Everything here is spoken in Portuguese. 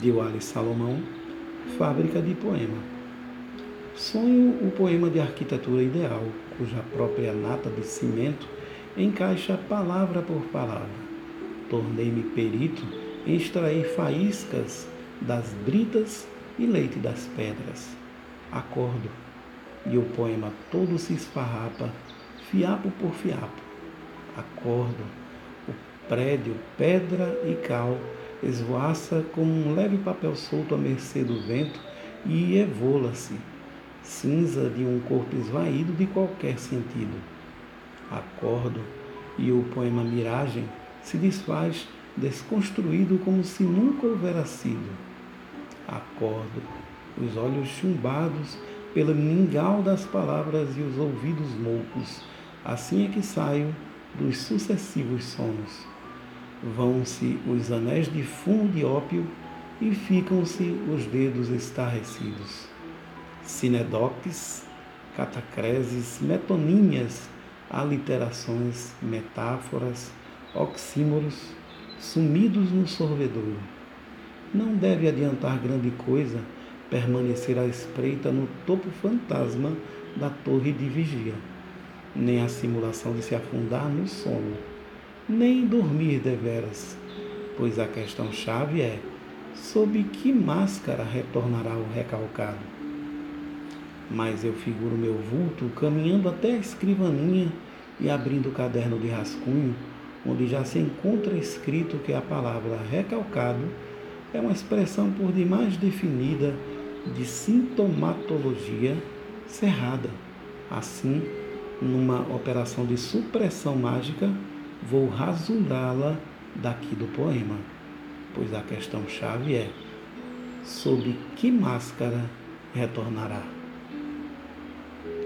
de Wally Salomão, Fábrica de Poema. Sonho o poema de arquitetura ideal, cuja própria nata de cimento encaixa palavra por palavra. Tornei-me perito em extrair faíscas das britas e leite das pedras. Acordo, e o poema todo se esfarrapa, fiapo por fiapo. Acordo, prédio, pedra e cal, esvoaça como um leve papel solto à mercê do vento e evola-se, cinza de um corpo esvaído de qualquer sentido. Acordo, e o poema Miragem se desfaz desconstruído como se nunca houvera sido. Acordo, os olhos chumbados pelo mingau das palavras e os ouvidos moucos, assim é que saio dos sucessivos sonos. Vão-se os anéis de fumo de ópio e ficam-se os dedos estarrecidos. Sinedoques, catacreses, metonímias, aliterações, metáforas, oxímoros, sumidos no sorvedouro. Não deve adiantar grande coisa permanecer à espreita no topo fantasma da torre de vigia, nem a simulação de se afundar no sono, nem dormir deveras, pois a questão-chave é sob que máscara retornará o recalcado. Mas eu figuro meu vulto caminhando até a escrivaninha e abrindo o caderno de rascunho, onde já se encontra escrito que a palavra recalcado é uma expressão por demais definida de sintomatologia cerrada. Assim, numa operação de supressão mágica, vou rasurá-la daqui do poema, pois a questão-chave é: sob que máscara retornará?